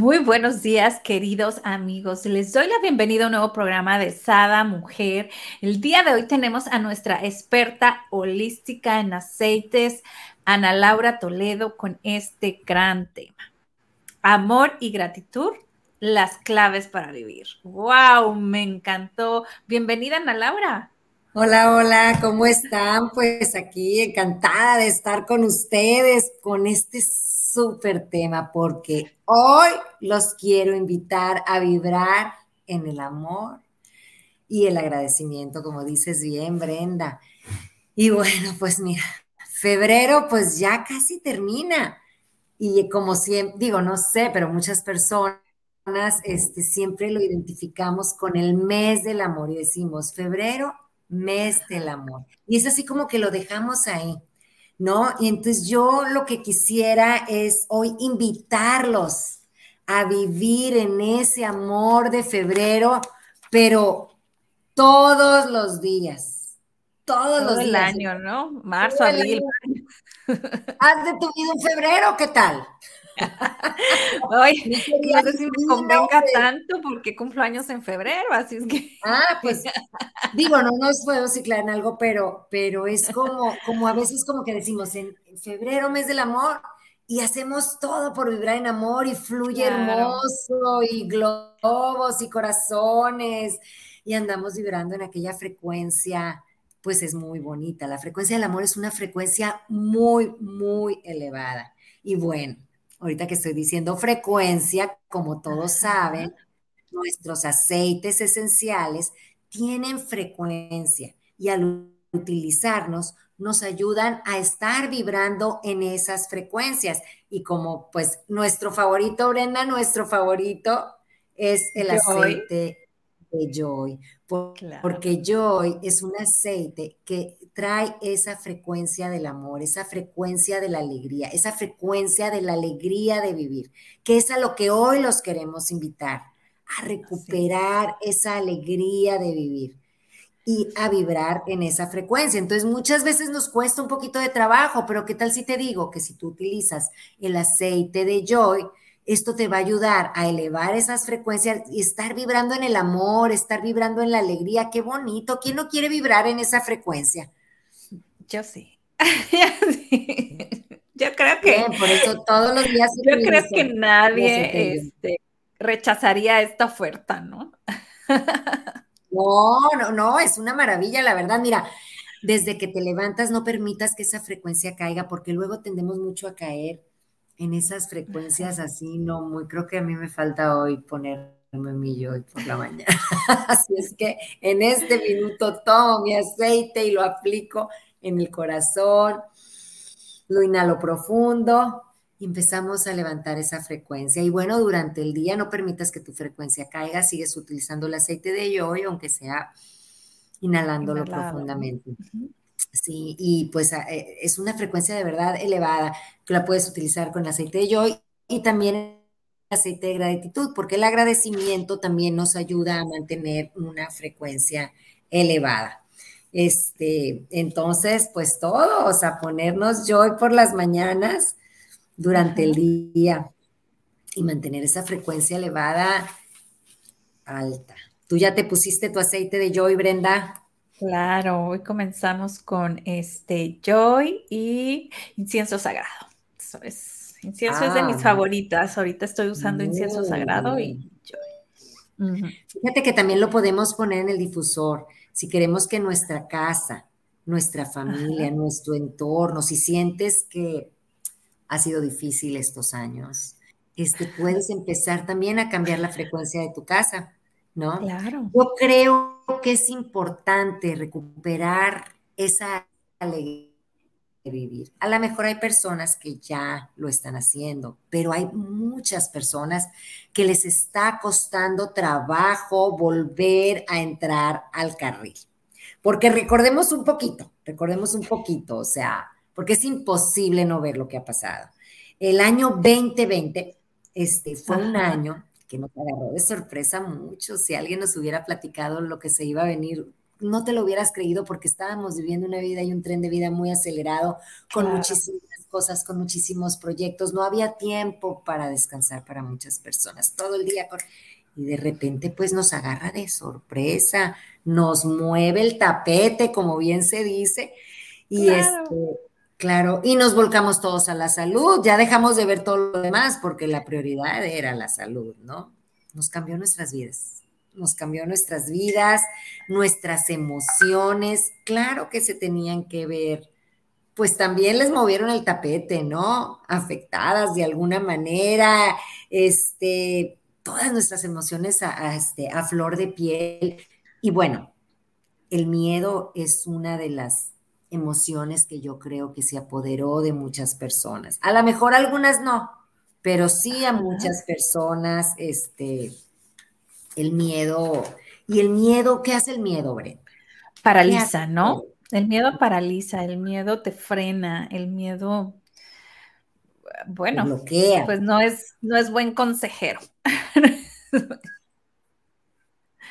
Muy buenos días, queridos amigos. Les doy la bienvenida a un nuevo programa de Sada Mujer. El día de hoy tenemos a nuestra experta holística en aceites, Ana Laura Toledo, con este gran tema. Amor y gratitud, las claves para vivir. ¡Wow! Me encantó. Bienvenida, Ana Laura. Hola, hola, ¿cómo están? Pues aquí encantada de estar con ustedes con este súper tema porque hoy los quiero invitar a vibrar en el amor y el agradecimiento, como dices bien, Brenda. Y bueno, pues mira, febrero pues ya casi termina. Y como siempre, digo, no sé, pero muchas personas este, siempre lo identificamos con el mes del amor y decimos, febrero, mes del amor. Y es así como que lo dejamos ahí. ¿No? Y entonces yo lo que quisiera es hoy invitarlos a vivir en ese amor de febrero, pero todos los días, todos los días. el año, ¿no? Marzo, abril. ¿Has de tu vida en febrero? ¿Qué tal? Oye, no sé si me convenga tanto porque cumplo años en febrero, así es que. Ah, pues digo, no nos puedo ciclar en algo, pero, pero es como, como a veces como que decimos en, febrero, mes del amor, y hacemos todo por vibrar en amor y fluye hermoso y globos y corazones y andamos vibrando en aquella frecuencia, pues es muy bonita. La frecuencia del amor es una frecuencia muy, muy elevada. Y bueno, ahorita que estoy diciendo frecuencia, como todos saben, nuestros aceites esenciales tienen frecuencia y al utilizarnos nos ayudan a estar vibrando en esas frecuencias. Y como pues nuestro favorito, Brenda, nuestro favorito es el aceite de Joy, porque Joy es un aceite que trae esa frecuencia del amor, esa frecuencia de la alegría, esa frecuencia de la alegría de vivir, que es a lo que hoy los queremos invitar, a recuperar esa alegría de vivir y a vibrar en esa frecuencia. Entonces, muchas veces nos cuesta un poquito de trabajo, pero ¿qué tal si te digo que si tú utilizas el aceite de Joy, esto te va a ayudar a elevar esas frecuencias y estar vibrando en el amor, estar vibrando en la alegría. Qué bonito. ¿Quién no quiere vibrar en esa frecuencia? Yo sí. Yo creo que. por eso todos los días. Yo creo que nadie este, rechazaría esta oferta, ¿no? no, no, no, es una maravilla, la verdad. Mira, desde que te levantas, no permitas que esa frecuencia caiga, porque luego tendemos mucho a caer en esas frecuencias así, no muy, creo que a mí me falta hoy ponerme mi hoy por la mañana. así es que en este minuto tomo mi aceite y lo aplico en el corazón, lo inhalo profundo y empezamos a levantar esa frecuencia. Y bueno, durante el día no permitas que tu frecuencia caiga, sigues utilizando el aceite de yoyo, aunque sea inhalándolo profundamente. Sí, y pues eh, es una frecuencia de verdad elevada que la puedes utilizar con aceite de joy y también aceite de gratitud, porque el agradecimiento también nos ayuda a mantener una frecuencia elevada. Este, entonces, pues todos a ponernos joy por las mañanas durante el día y mantener esa frecuencia elevada alta. ¿Tú ya te pusiste tu aceite de joy, Brenda? Claro, hoy comenzamos con este Joy y incienso sagrado. Eso es, incienso es de mis ah. favoritas. Ahorita estoy usando incienso sagrado y Joy. Fíjate que también lo podemos poner en el difusor. Si queremos que nuestra casa, nuestra familia, nuestro entorno, si sientes que ha sido difícil estos años, este, puedes empezar también a cambiar la frecuencia de tu casa. ¿No? Claro. Yo creo que es importante recuperar esa alegría vivir. A lo mejor hay personas que ya lo están haciendo, pero hay muchas personas que les está costando trabajo volver a entrar al carril. Porque recordemos un poquito, recordemos un poquito, o sea, porque es imposible no ver lo que ha pasado. El año 2020 este, fue un año que nos agarró de sorpresa mucho. Si alguien nos hubiera platicado lo que se iba a venir, no te lo hubieras creído porque estábamos viviendo una vida y un tren de vida muy acelerado, con muchísimas cosas, con muchísimos proyectos. No había tiempo para descansar para muchas personas. Todo el día Y de repente pues nos agarra de sorpresa, nos mueve el tapete, como bien se dice. Y claro. este, claro, y nos volcamos todos a la salud. Ya dejamos de ver todo lo demás porque la prioridad era la salud, ¿no? Nos cambió nuestras vidas nos cambió nuestras vidas, nuestras emociones, claro que se tenían que ver, pues también les movieron el tapete, ¿no? Afectadas de alguna manera, este, todas nuestras emociones a, este, a flor de piel. Y bueno, el miedo es una de las emociones que yo creo que se apoderó de muchas personas. A lo mejor algunas no, pero sí a muchas personas, este, el miedo. ¿Y el miedo? ¿Qué hace el miedo, Brenda? Paraliza, ¿no? El miedo paraliza, el miedo te frena, el miedo, bueno, bloquea. pues no es, no es buen consejero.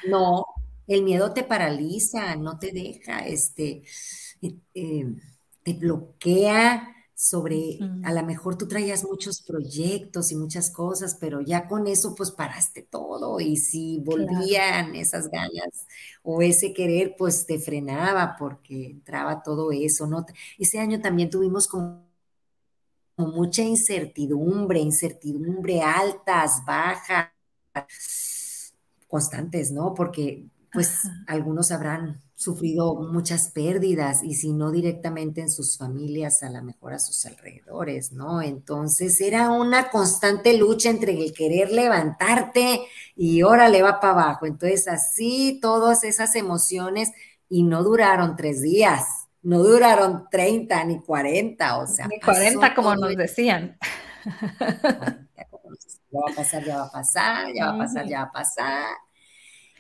No, el miedo te paraliza, no te deja, este, eh, eh, te bloquea, sobre, a lo mejor tú traías muchos proyectos y muchas cosas, pero ya con eso pues paraste todo y si volvían esas ganas o ese querer, pues te frenaba porque entraba todo eso, ¿no? Ese año también tuvimos como, mucha incertidumbre, incertidumbre altas, bajas, constantes, ¿no? Porque pues algunos habrán sufrido muchas pérdidas y si no directamente en sus familias, a lo mejor a sus alrededores, ¿no? Entonces era una constante lucha entre el querer levantarte y ahora le va para abajo. Entonces así todas esas emociones y no duraron tres días, no duraron 30 ni 40, o sea. Ni 40 como nos decían. Ya va a pasar, ya va a pasar, ya va a pasar, ya va a pasar.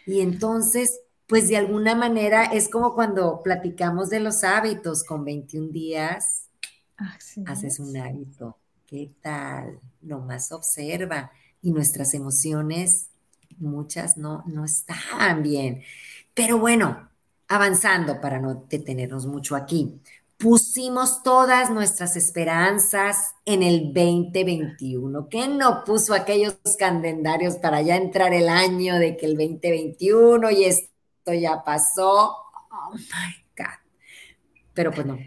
Y entonces pues de alguna manera es como cuando platicamos de los hábitos con 21 días, haces un hábito. ¿Qué tal? Nomás observa. Y nuestras emociones, muchas no, no están bien. Pero bueno, avanzando para no detenernos mucho aquí, pusimos todas nuestras esperanzas en el 2021. ¿Qué no puso aquellos calendarios para ya entrar el año de que el 2021 y es ya pasó. Oh my God. Pero pues no,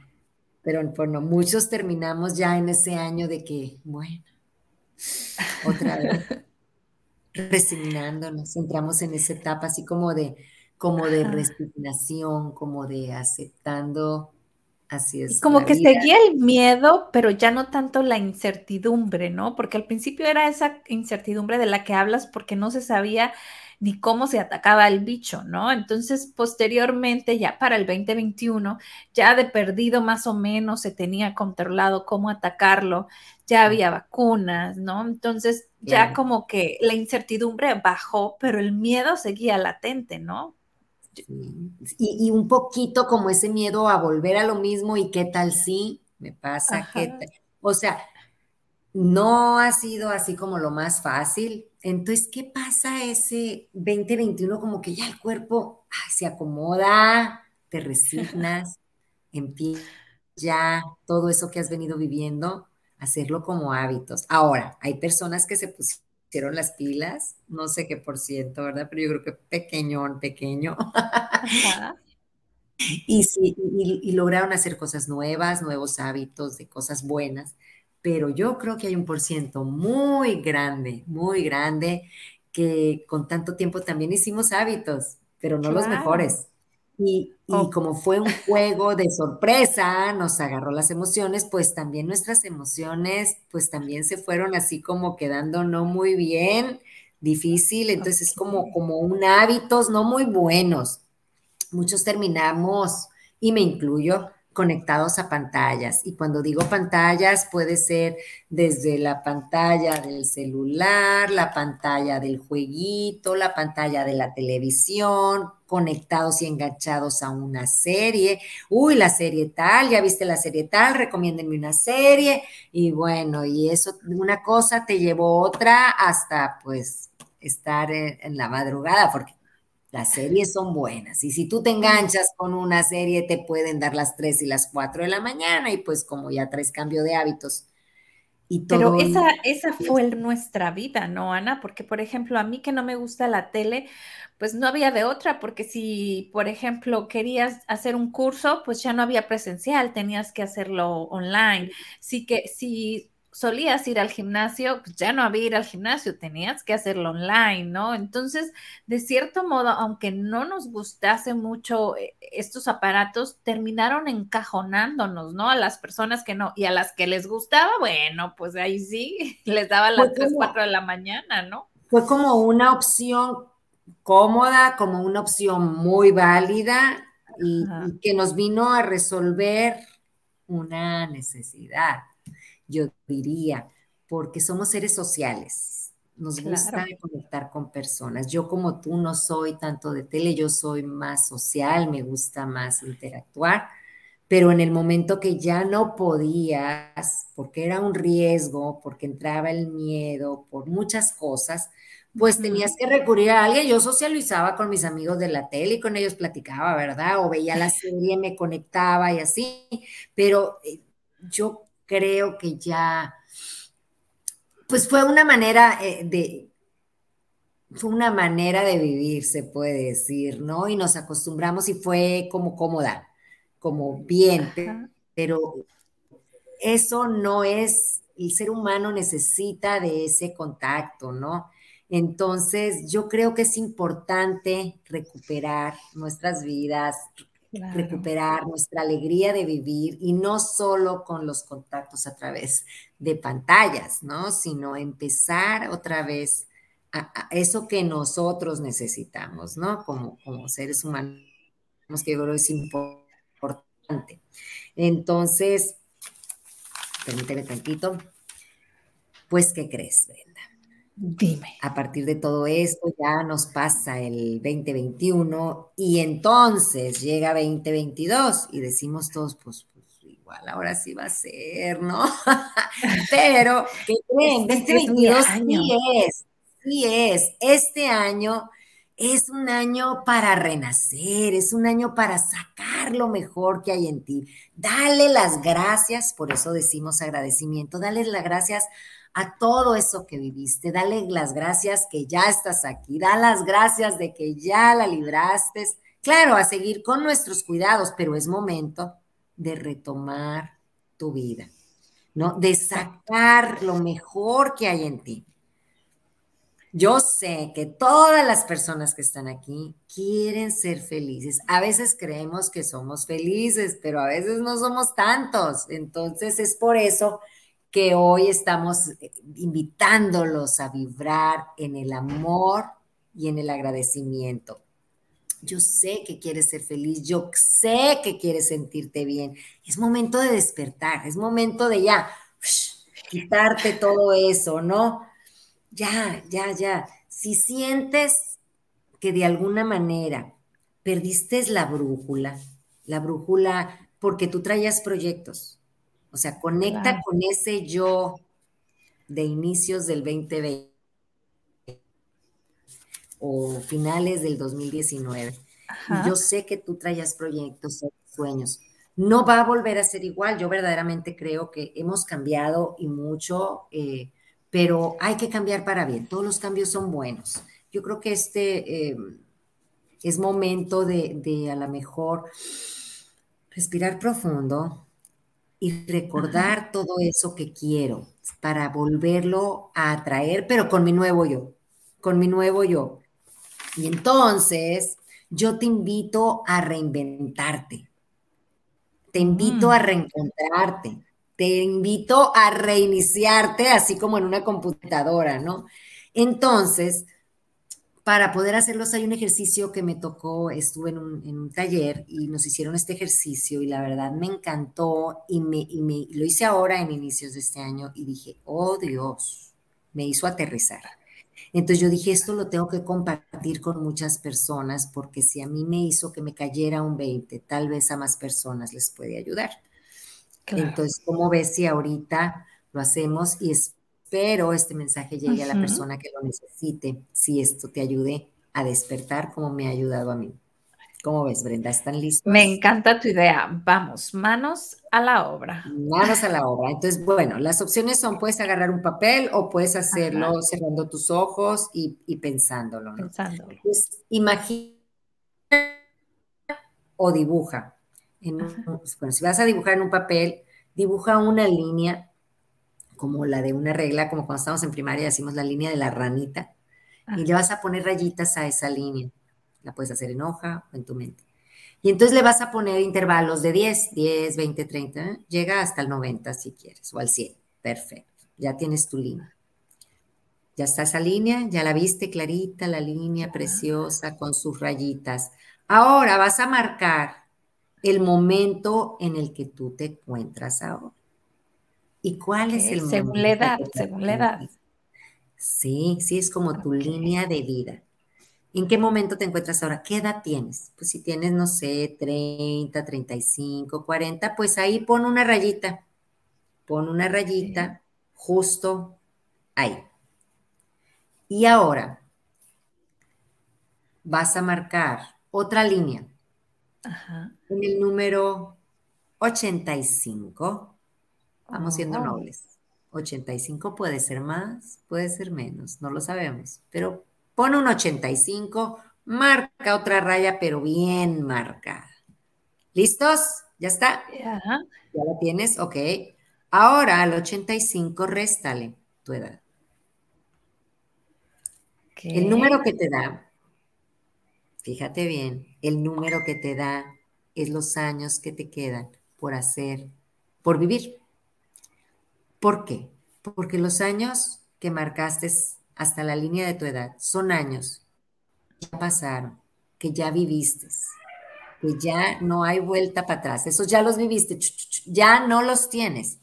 pero pues no, muchos terminamos ya en ese año de que, bueno, otra vez, resignándonos, entramos en esa etapa así como de, como de resignación, como de aceptando, así es. Como que seguía el miedo, pero ya no tanto la incertidumbre, ¿no? Porque al principio era esa incertidumbre de la que hablas porque no se sabía ni cómo se atacaba el bicho, ¿no? Entonces, posteriormente, ya para el 2021, ya de perdido más o menos se tenía controlado cómo atacarlo, ya había vacunas, ¿no? Entonces, ya como que la incertidumbre bajó, pero el miedo seguía latente, ¿no? Y, un poquito como ese miedo a volver a lo mismo y qué tal si me pasa, qué O sea, no ha sido así como lo más fácil. Entonces, ¿qué pasa ese 2021? Como que ya el cuerpo se acomoda, te resignas, empieza ya todo eso que has venido viviendo, hacerlo como hábitos. Ahora, hay personas que se pusieron las pilas, no sé qué por ciento, ¿verdad? Pero yo creo que pequeñón, pequeño. y, sí, y lograron hacer cosas nuevas, nuevos hábitos, de cosas buenas pero yo creo que hay un por ciento muy grande, muy grande, que con tanto tiempo también hicimos hábitos, pero no los mejores. Y, y, como fue un juego de sorpresa, nos agarró las emociones, pues también nuestras emociones, pues también se fueron así como quedando no muy bien, difícil, entonces es como, como un hábitos no muy buenos. Muchos terminamos, y me incluyo, conectados a pantallas. Y cuando digo pantallas, puede ser desde la pantalla del celular, la pantalla del jueguito, la pantalla de la televisión, conectados y enganchados a una serie. Uy, la serie tal, ya viste la serie tal, recomiéndenme una serie. Y bueno, y eso, una cosa te llevó otra hasta pues estar en, en la madrugada, porque las series son buenas y si tú te enganchas con una serie te pueden dar las 3 y las 4 de la mañana y pues como ya traes cambio de hábitos. Y todo Pero esa, esa fue nuestra vida, ¿no, Ana? Porque, por ejemplo, a mí que no me gusta la tele, pues no había de otra, porque si, por ejemplo, querías hacer un curso, pues ya no había presencial, tenías que hacerlo online. Sí que si solías ir al gimnasio, pues ya no había ir al gimnasio, tenías que hacerlo online, ¿no? Entonces, de cierto modo, aunque no nos gustase mucho eh, estos aparatos, terminaron encajonándonos, ¿no? A las personas que no, y a las que les gustaba, bueno, pues ahí sí, les daba las 3, 4 de la mañana, ¿no? Fue como una opción cómoda, como una opción muy válida y que nos vino a resolver una necesidad yo diría, porque somos seres sociales. Nos gusta conectar con personas. Yo como tú no soy tanto de tele, yo soy más social, me gusta más interactuar, pero en el momento que ya no podías, porque era un riesgo, porque entraba el miedo, por muchas cosas, pues tenías que recurrir a alguien. Yo socializaba con mis amigos de la tele y con ellos platicaba, ¿verdad? O veía la serie, me conectaba y así, pero eh, yo creo que ya, pues fue una manera eh, de, fue una manera de vivir, se puede decir, ¿no? Y nos acostumbramos y fue como cómoda, como bien, pero eso no es, el ser humano necesita de ese contacto, ¿no? Entonces, yo creo que es importante recuperar nuestras vidas, recuperar nuestra alegría de vivir y no solo con los contactos a través de pantallas, ¿no? Sino empezar otra vez a, eso que nosotros necesitamos, ¿no? Como, como seres humanos, que yo creo es importante. Entonces, permíteme tantito. Pues, ¿qué crees, Brenda? Dime. A partir de todo esto ya nos pasa el 2021 y entonces llega 2022 y decimos todos, pues, pues igual ahora sí va a ser, ¿no? Pero, ¿qué creen? 2022 sí es, sí es. Este año es un año para renacer, es un año para sacar lo mejor que hay en ti. Dale las gracias, por eso decimos agradecimiento, dale las gracias a todo eso que viviste. Dale las gracias que ya estás aquí. Da las gracias de que ya la libraste. Claro, a seguir con nuestros cuidados, pero es momento de retomar tu vida, ¿no? De sacar lo mejor que hay en ti. Yo sé que todas las personas que están aquí quieren ser felices. A veces creemos que somos felices, pero a veces no somos tantos. Entonces es por eso que hoy estamos eh, invitándolos a vibrar en el amor y en el agradecimiento. Yo sé que quieres ser feliz, yo sé que quieres sentirte bien. Es momento de despertar, es momento de ya quitarte todo eso, ¿no? Ya, ya, ya. Si sientes que de alguna manera perdiste la brújula, la brújula porque tú traías proyectos, o sea, conecta con ese yo de inicios del 2020 o finales del 2019. Y yo sé que tú traías proyectos, sueños. No va a volver a ser igual. Yo verdaderamente creo que hemos cambiado y mucho, eh, pero hay que cambiar para bien. Todos los cambios son buenos. Yo creo que este eh, es momento de, de a lo mejor respirar profundo, y recordar todo eso que quiero para volverlo a atraer, pero con mi nuevo yo, con mi nuevo yo. Y entonces yo te invito a reinventarte, te invito a mm. reencontrarte, te invito a reiniciarte, así como en una computadora, ¿no? Entonces, para poder hacerlos hay un ejercicio que me tocó, estuve en un, taller y nos hicieron este ejercicio y la verdad me encantó y, me, lo hice ahora en inicios de este año y dije, oh Dios, me hizo aterrizar. Entonces yo dije, esto lo tengo que compartir con muchas personas porque si a mí me hizo que me cayera un 20, tal vez a más personas les puede ayudar. Entonces, ¿cómo ves si ahorita lo hacemos y es pero este mensaje llegue a la persona que lo necesite, si esto te ayude a despertar como me ha ayudado a mí. ¿Cómo ves, Brenda? ¿Están listos? Me encanta tu idea. Vamos, manos a la obra. Manos a la obra. Entonces, bueno, las opciones son, puedes agarrar un papel o puedes hacerlo cerrando tus ojos y, pensándolo. Pensándolo. Pues, imagina o dibuja. bueno, si vas a dibujar en un papel, dibuja una línea como la de una regla, como cuando estamos en primaria decimos la línea de la ranita, y le vas a poner rayitas a esa línea. La puedes hacer en hoja o en tu mente. Y entonces le vas a poner intervalos de 10, 10, 20, 30, llega hasta el 90 si quieres, o al 100. Perfecto, ya tienes tu línea. Ya está esa línea, ya la viste clarita, la línea preciosa con sus rayitas. Ahora vas a marcar el momento en el que tú te encuentras ahora. ¿Y cuál es el Según la edad, según la edad. Sí, sí, es como tu línea de vida. ¿En qué momento te encuentras ahora? ¿Qué edad tienes? Pues si tienes, no sé, 30, 35, 40, pues ahí pon una rayita. Pon una rayita justo ahí. Y ahora vas a marcar otra línea. Ajá. En el número 85 Vamos siendo nobles. 85 puede ser más, puede ser menos, no lo sabemos. Pero pon un 85, marca otra raya, pero bien marcada. ¿Listos? ¿Ya está? ¿Ya lo tienes? Ok. Ahora al 85 réstale tu edad. El número que te da, fíjate bien, el número que te da es los años que te quedan por hacer, por vivir. ¿Por qué? Porque los años que marcaste hasta la línea de tu edad son años que ya pasaron, que ya viviste, que ya no hay vuelta para atrás. Esos ya los viviste, ya no los tienes.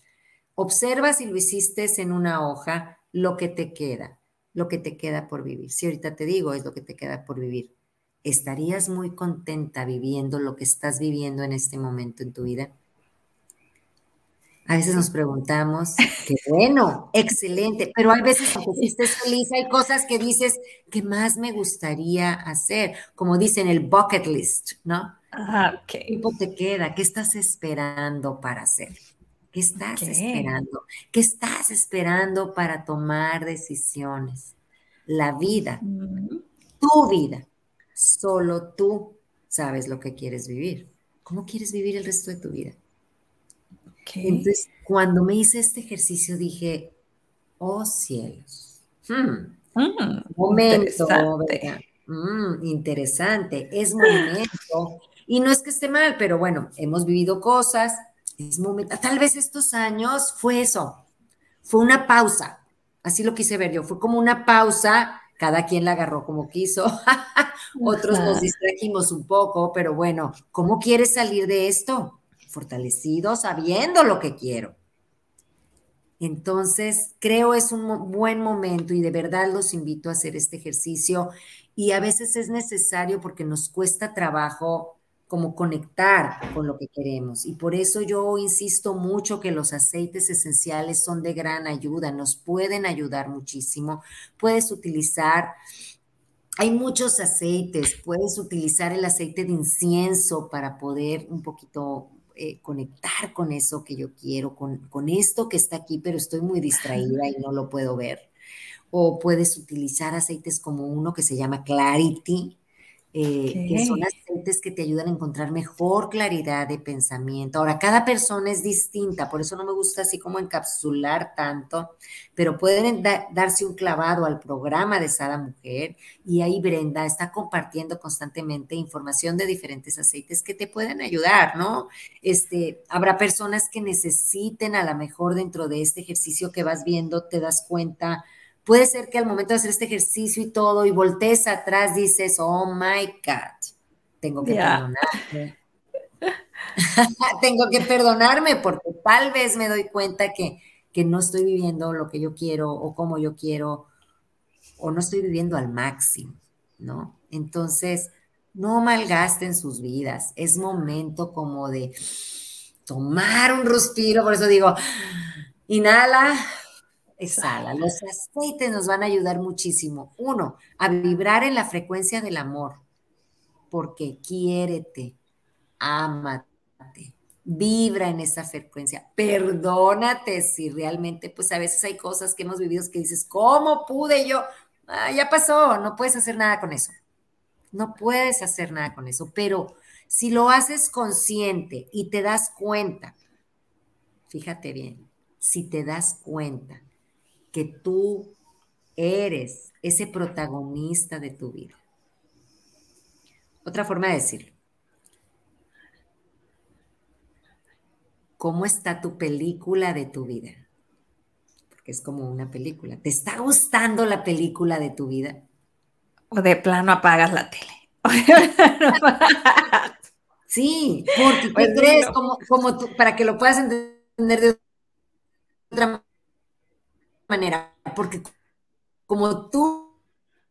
Observa si lo hiciste en una hoja, lo que te queda, lo que te queda por vivir. Si ahorita te digo es lo que te queda por vivir, ¿estarías muy contenta viviendo lo que estás viviendo en este momento en tu vida? A veces nos preguntamos, qué bueno, excelente, pero hay veces que estés feliz, hay cosas que dices que más me gustaría hacer, como dicen el bucket list, ¿no? Ah, ¿Qué tiempo te queda? ¿Qué estás esperando para hacer? ¿Qué estás esperando? ¿Qué estás esperando para tomar decisiones? La vida, mm. tu vida, solo tú sabes lo que quieres vivir. ¿Cómo quieres vivir el resto de tu vida? Entonces, cuando me hice este ejercicio dije, oh cielos, hmm, mm, momento, interesante. Mm, interesante, es momento. Y no es que esté mal, pero bueno, hemos vivido cosas, es momento. Tal vez estos años fue eso, fue una pausa, así lo quise ver yo, fue como una pausa, cada quien la agarró como quiso, otros nos distrajimos un poco, pero bueno, ¿cómo quieres salir de esto? Fortalecido sabiendo lo que quiero. Entonces, creo es un buen momento y de verdad los invito a hacer este ejercicio y a veces es necesario porque nos cuesta trabajo como conectar con lo que queremos. Y por eso yo insisto mucho que los aceites esenciales son de gran ayuda, nos pueden ayudar muchísimo. Puedes utilizar, hay muchos aceites, puedes utilizar el aceite de incienso para poder un poquito eh, conectar con eso que yo quiero, con, con esto que está aquí, pero estoy muy distraída y no lo puedo ver. O puedes utilizar aceites como uno que se llama Clarity, eh, que son aceites que te ayudan a encontrar mejor claridad de pensamiento. Ahora, cada persona es distinta, por eso no me gusta así como encapsular tanto, pero pueden darse un clavado al programa de Sada Mujer y ahí Brenda está compartiendo constantemente información de diferentes aceites que te pueden ayudar, ¿no? Este, habrá personas que necesiten a lo mejor dentro de este ejercicio que vas viendo, te das cuenta Puede ser que al momento de hacer este ejercicio y todo, y voltees atrás, dices, oh my God, tengo que perdonarme. tengo que perdonarme porque tal vez me doy cuenta que, que no estoy viviendo lo que yo quiero o como yo quiero, o no estoy viviendo al máximo, ¿no? Entonces, no malgasten sus vidas. Es momento como de tomar un respiro, por eso digo, inhala, exhala. Los aceites nos van a ayudar muchísimo. Uno, a vibrar en la frecuencia del amor, porque quiérete, ámate, vibra en esa frecuencia, perdónate si realmente, pues a veces hay cosas que hemos vivido que dices, ¿cómo pude yo? Ah, ya pasó, no puedes hacer nada con eso. No puedes hacer nada con eso, pero si lo haces consciente y te das cuenta, fíjate bien, si te das cuenta que tú eres ese protagonista de tu vida. Otra forma de decirlo. ¿Cómo está tu película de tu vida? Porque es como una película. ¿Te está gustando la película de tu vida? O de plano apagas la tele. sí, porque pues crees? Como, como tú, para que lo puedas entender de otra manera, porque como tú,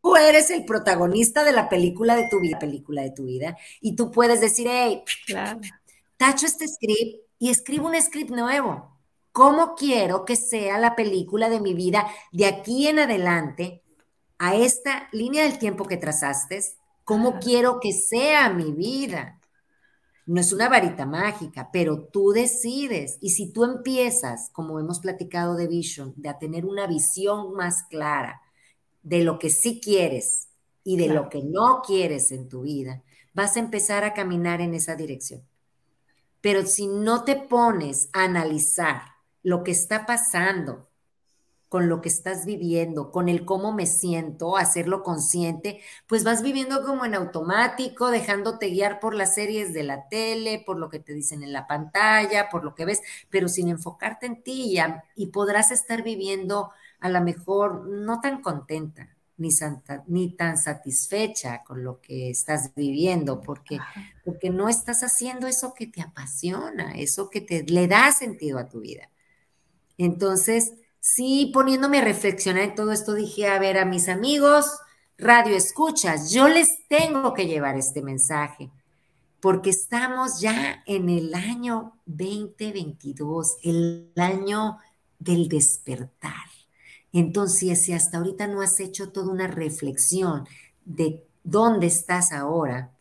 tú eres el protagonista de la película de tu vida, película de tu vida, y tú puedes decir, hey, tacho este script y escribo un script nuevo. ¿Cómo quiero que sea la película de mi vida de aquí en adelante? a esta línea del tiempo que trazaste, cómo quiero que sea mi vida. No es una varita mágica, pero tú decides. Y si tú empiezas, como hemos platicado de Vision, de a tener una visión más clara de lo que sí quieres y de lo que no quieres en tu vida, vas a empezar a caminar en esa dirección. Pero si no te pones a analizar lo que está pasando con lo que estás viviendo, con el cómo me siento, hacerlo consciente, pues vas viviendo como en automático, dejándote guiar por las series de la tele, por lo que te dicen en la pantalla, por lo que ves, pero sin enfocarte en ti y, y podrás estar viviendo a lo mejor no tan contenta. Ni, ni tan satisfecha con lo que estás viviendo, porque, porque no estás haciendo eso que te apasiona, eso que te le da sentido a tu vida. Entonces, sí, poniéndome a reflexionar en todo esto, dije, a ver, a mis amigos, radio escuchas, yo les tengo que llevar este mensaje, porque estamos ya en el año 2022, el año del despertar. Entonces, si hasta ahorita no has hecho toda una reflexión de dónde estás ahora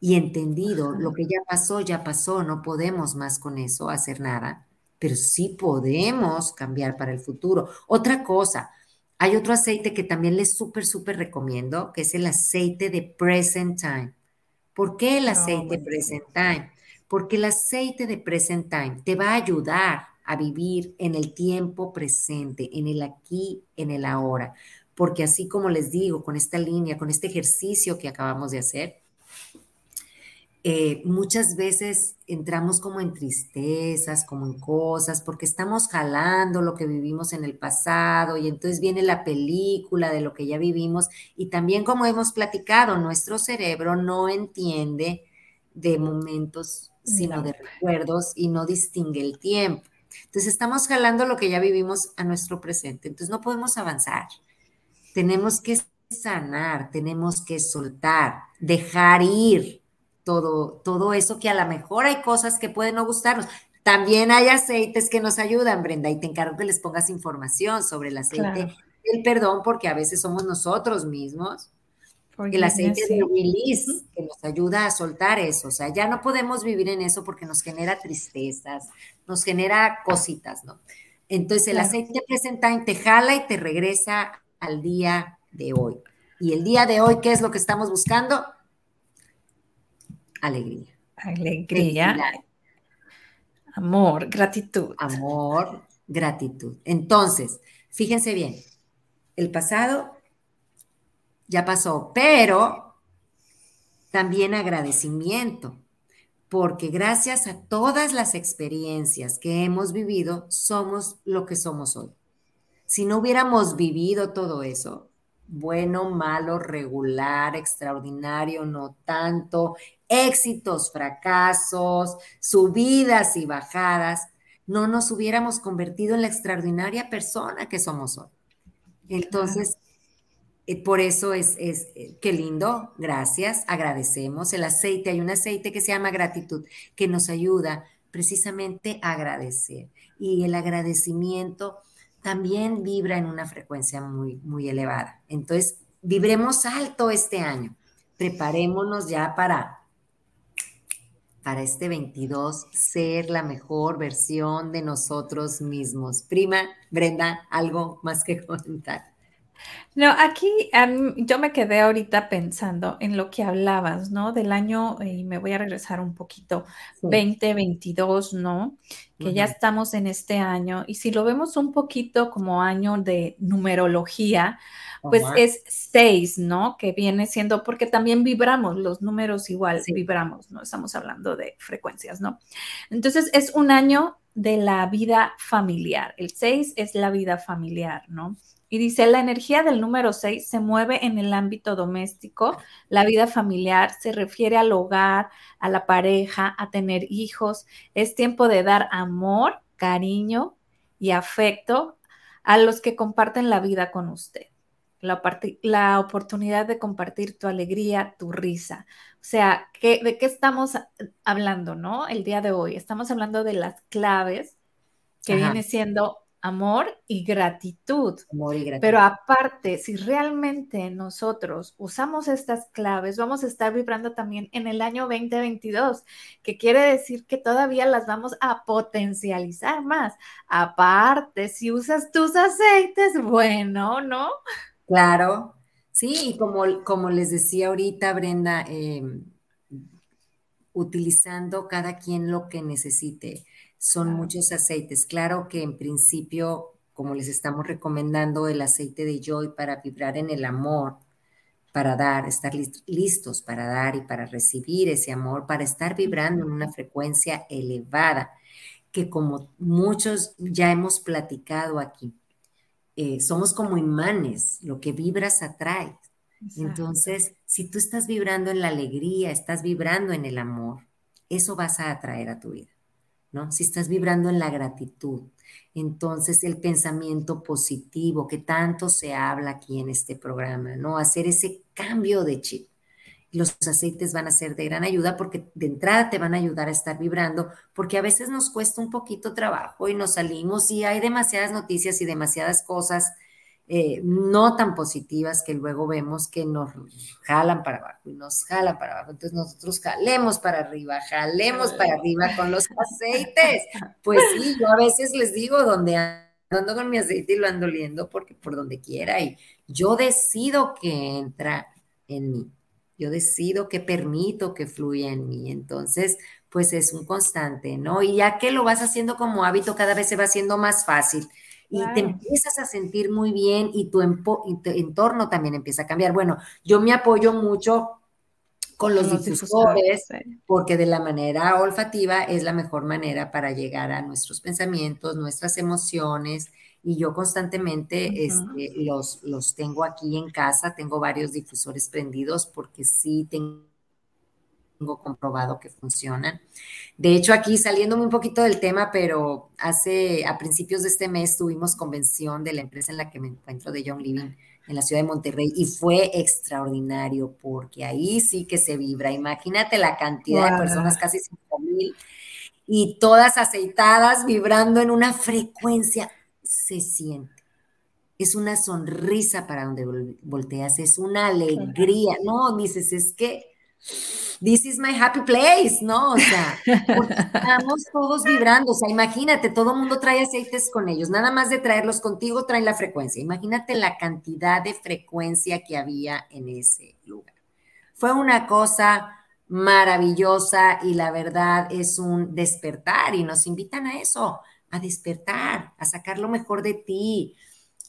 y entendido lo que ya pasó, ya pasó, no podemos más con eso hacer nada pero sí podemos cambiar para el futuro. Otra cosa, hay otro aceite que también les súper, súper recomiendo, que es el aceite de Present Time. ¿Por qué el ah, aceite Present Time? Porque el aceite de Present Time te va a ayudar a vivir en el tiempo presente, en el aquí, en el ahora. Porque así como les digo, con esta línea, con este ejercicio que acabamos de hacer, eh, muchas veces entramos como en tristezas, como en cosas, porque estamos jalando lo que vivimos en el pasado y entonces viene la película de lo que ya vivimos y también como hemos platicado, nuestro cerebro no entiende de momentos, sino de recuerdos y no distingue el tiempo. Entonces estamos jalando lo que ya vivimos a nuestro presente, entonces no podemos avanzar. Tenemos que sanar, tenemos que soltar, dejar ir todo, todo eso que a lo mejor hay cosas que pueden no gustarnos. También hay aceites que nos ayudan, Brenda, y te encargo que les pongas información sobre el aceite del perdón, porque a veces somos nosotros mismos. el aceite de release que nos ayuda a soltar eso. O sea, ya no podemos vivir en eso porque nos genera tristezas, nos genera cositas, ¿no? Entonces, el aceite de Present Time te jala y te regresa al día de hoy. Y el día de hoy, ¿qué es lo que estamos buscando? Alegría. Alegría. Amor, gratitud. Amor, gratitud. Entonces, fíjense bien, el pasado ya pasó, pero también agradecimiento, porque gracias a todas las experiencias que hemos vivido, somos lo que somos hoy. Si no hubiéramos vivido todo eso, bueno, malo, regular, extraordinario, no tanto, éxitos, fracasos, subidas y bajadas, no nos hubiéramos convertido en la extraordinaria persona que somos hoy. Entonces, eh, por eso es, es, eh, qué lindo, gracias, agradecemos. El aceite, hay un aceite que se llama gratitud, que nos ayuda precisamente a agradecer. Y el agradecimiento también vibra en una frecuencia muy, muy elevada. Entonces, vibremos alto este año. Preparémonos ya para, para este 22 ser la mejor versión de nosotros mismos. Prima, Brenda, ¿algo más que comentar? No, aquí yo me quedé ahorita pensando en lo que hablabas, ¿no? Del año, y me voy a regresar un poquito, 2022, ¿no? Que ya estamos en este año. Y si lo vemos un poquito como año de numerología, pues es seis, ¿no? Que viene siendo, porque también vibramos, los números igual vibramos, ¿no? Estamos hablando de frecuencias, ¿no? Entonces es un año de la vida familiar. El seis es la vida familiar, ¿no? Y dice, la energía del número 6 se mueve en el ámbito doméstico, la vida familiar, se refiere al hogar, a la pareja, a tener hijos. Es tiempo de dar amor, cariño y afecto a los que comparten la vida con usted. La, la oportunidad de compartir tu alegría, tu risa. O sea, ¿de qué estamos hablando, no? El día de hoy. Estamos hablando de las claves que viene siendo amor y gratitud. Pero aparte, si realmente nosotros usamos estas claves, vamos a estar vibrando también en el año 2022, que quiere decir que todavía las vamos a potencializar más. Aparte, si usas tus aceites, bueno, ¿no? Claro, sí, y como, como les decía ahorita, Brenda, em, utilizando cada quien lo que necesite son muchos aceites. Claro que en principio, como les estamos recomendando, el aceite de Joy para vibrar en el amor, para dar, estar listos para dar y para recibir ese amor, para estar vibrando en una frecuencia elevada, que como muchos ya hemos platicado aquí, eh, somos como imanes, lo que vibras atrae. Entonces, si tú estás vibrando en la alegría, estás vibrando en el amor, eso vas a atraer a tu vida. ¿No? Si estás vibrando en la gratitud, entonces el pensamiento positivo que tanto se habla aquí en este programa, ¿no? Hacer ese cambio de chip. Los aceites van a ser de gran ayuda porque de entrada te van a ayudar a estar vibrando, porque a veces nos cuesta un poquito trabajo y nos salimos y hay demasiadas noticias y demasiadas cosas eh, no tan positivas que luego vemos que nos jalan para abajo y nos jalan para abajo. Entonces nosotros jalemos para arriba, jalemos para arriba con los aceites. Pues sí, yo a veces les digo donde ando con mi aceite y lo ando oliendo porque por donde quiera y yo decido que entra en mí. Yo decido que permito que fluya en mí. Entonces, pues es un constante, ¿no? Y ya que lo vas haciendo como hábito, cada vez se va haciendo más fácil y te empiezas a sentir muy bien y tu, entorno también empieza a cambiar. Bueno, yo me apoyo mucho con los, difusores, porque de la manera olfativa es la mejor manera para llegar a nuestros pensamientos, nuestras emociones. Y yo constantemente este, los, los tengo aquí en casa, tengo varios difusores prendidos porque sí tengo tengo comprobado que funcionan. De hecho, aquí saliéndome un poquito del tema, pero hace, a principios de este mes tuvimos convención de la empresa en la que me encuentro de Young Living en la ciudad de Monterrey y fue extraordinario porque ahí sí que se vibra. Imagínate la cantidad de personas, casi 5 mil, y todas aceitadas vibrando en una frecuencia, se siente. Es una sonrisa para donde volteas, es una alegría. No, dices, es que this is my happy place, ¿no? O sea, estamos todos vibrando, o sea, imagínate, todo el mundo trae aceites con ellos, nada más de traerlos contigo traen la frecuencia, imagínate la cantidad de frecuencia que había en ese lugar. Fue una cosa maravillosa y la verdad es un despertar y nos invitan a eso, a despertar, a sacar lo mejor de ti.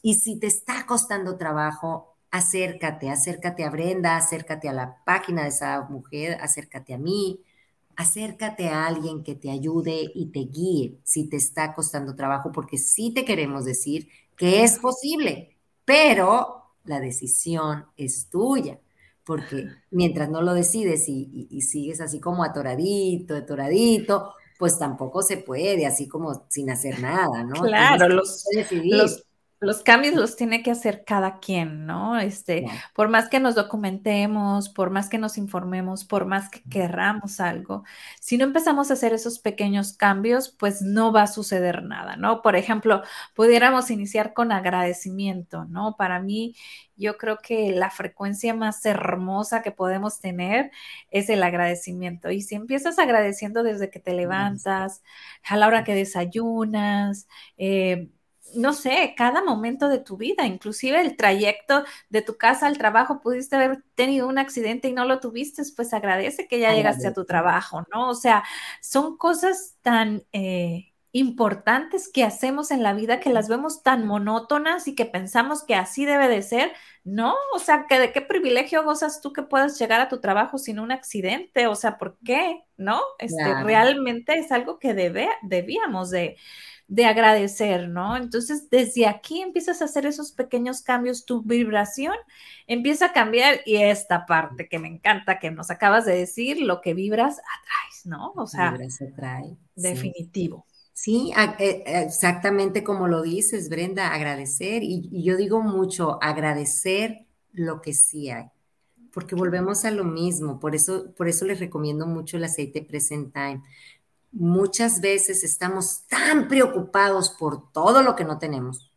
Y si te está costando trabajo, acércate, acércate a Brenda, acércate a la página de esa mujer, acércate a mí, acércate a alguien que te ayude y te guíe si te está costando trabajo, porque sí te queremos decir que es posible, pero la decisión es tuya porque mientras no lo decides y, sigues así como atoradito, atoradito, pues tampoco se puede, así como sin hacer nada, ¿no? Claro, los, los, los cambios los tiene que hacer cada quien, ¿no? Este, por más que nos documentemos, por más que nos informemos, por más que querramos algo, si no empezamos a hacer esos pequeños cambios, pues no va a suceder nada, ¿no? Por ejemplo, pudiéramos iniciar con agradecimiento, ¿no? Para mí, yo creo que la frecuencia más hermosa que podemos tener es el agradecimiento. Y si empiezas agradeciendo desde que te levantas, a la hora que desayunas, eh, no sé, cada momento de tu vida, inclusive el trayecto de tu casa al trabajo, pudiste haber tenido un accidente y no lo tuviste, pues agradece que ya llegaste a tu trabajo, ¿no? O sea, son cosas tan eh, importantes que hacemos en la vida que las vemos tan monótonas y que pensamos que así debe de ser, ¿no? O sea, que de qué privilegio gozas tú que puedas llegar a tu trabajo sin un accidente, o sea, ¿por qué? ¿No? Este, Realmente es algo que debe, debíamos de de agradecer, ¿no? Entonces, desde aquí empiezas a hacer esos pequeños cambios, tu vibración empieza a cambiar y esta parte que me encanta que nos acabas de decir, lo que vibras atraes, ¿no? O sea, vibras atrae. Definitivo. Sí, eh, exactamente como lo dices, Brenda, agradecer. Y, yo digo mucho, agradecer lo que sí hay, porque volvemos a lo mismo. Por eso, por eso les recomiendo mucho el aceite Present Time muchas veces estamos tan preocupados por todo lo que no tenemos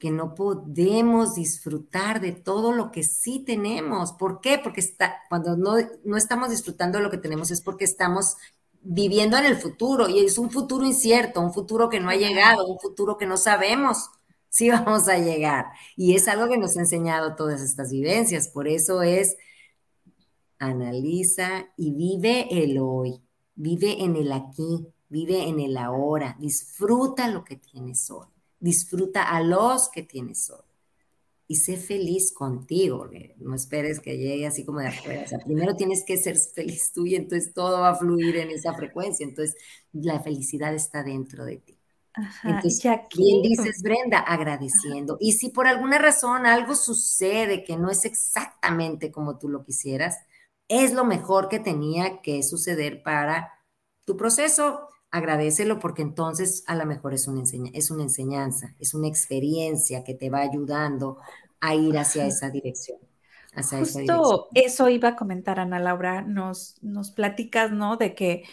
que no podemos disfrutar de todo lo que sí tenemos. ¿Por qué? Porque está, cuando no, no estamos disfrutando de lo que tenemos es porque estamos viviendo en el futuro y es un futuro incierto, un futuro que no ha llegado, un futuro que no sabemos si vamos a llegar. Y es algo que nos ha enseñado todas estas vivencias. Por eso es, analiza y vive el hoy. Vive en el aquí, vive en el ahora, disfruta lo que tienes hoy, disfruta a los que tienes hoy y sé feliz contigo, no esperes que llegue así como de afuera. O sea, primero tienes que ser feliz tú y entonces todo va a fluir en esa frecuencia. Entonces, la felicidad está dentro de ti. entonces, bien dices, Brenda, agradeciendo. Y si por alguna razón algo sucede que no es exactamente como tú lo quisieras, es lo mejor que tenía que suceder para tu proceso. Agradecelo porque entonces a lo mejor es una, es una enseñanza, es una experiencia que te va ayudando a ir hacia esa dirección. Justo eso iba a comentar Ana Laura, nos, nos platicas, ¿no? De que,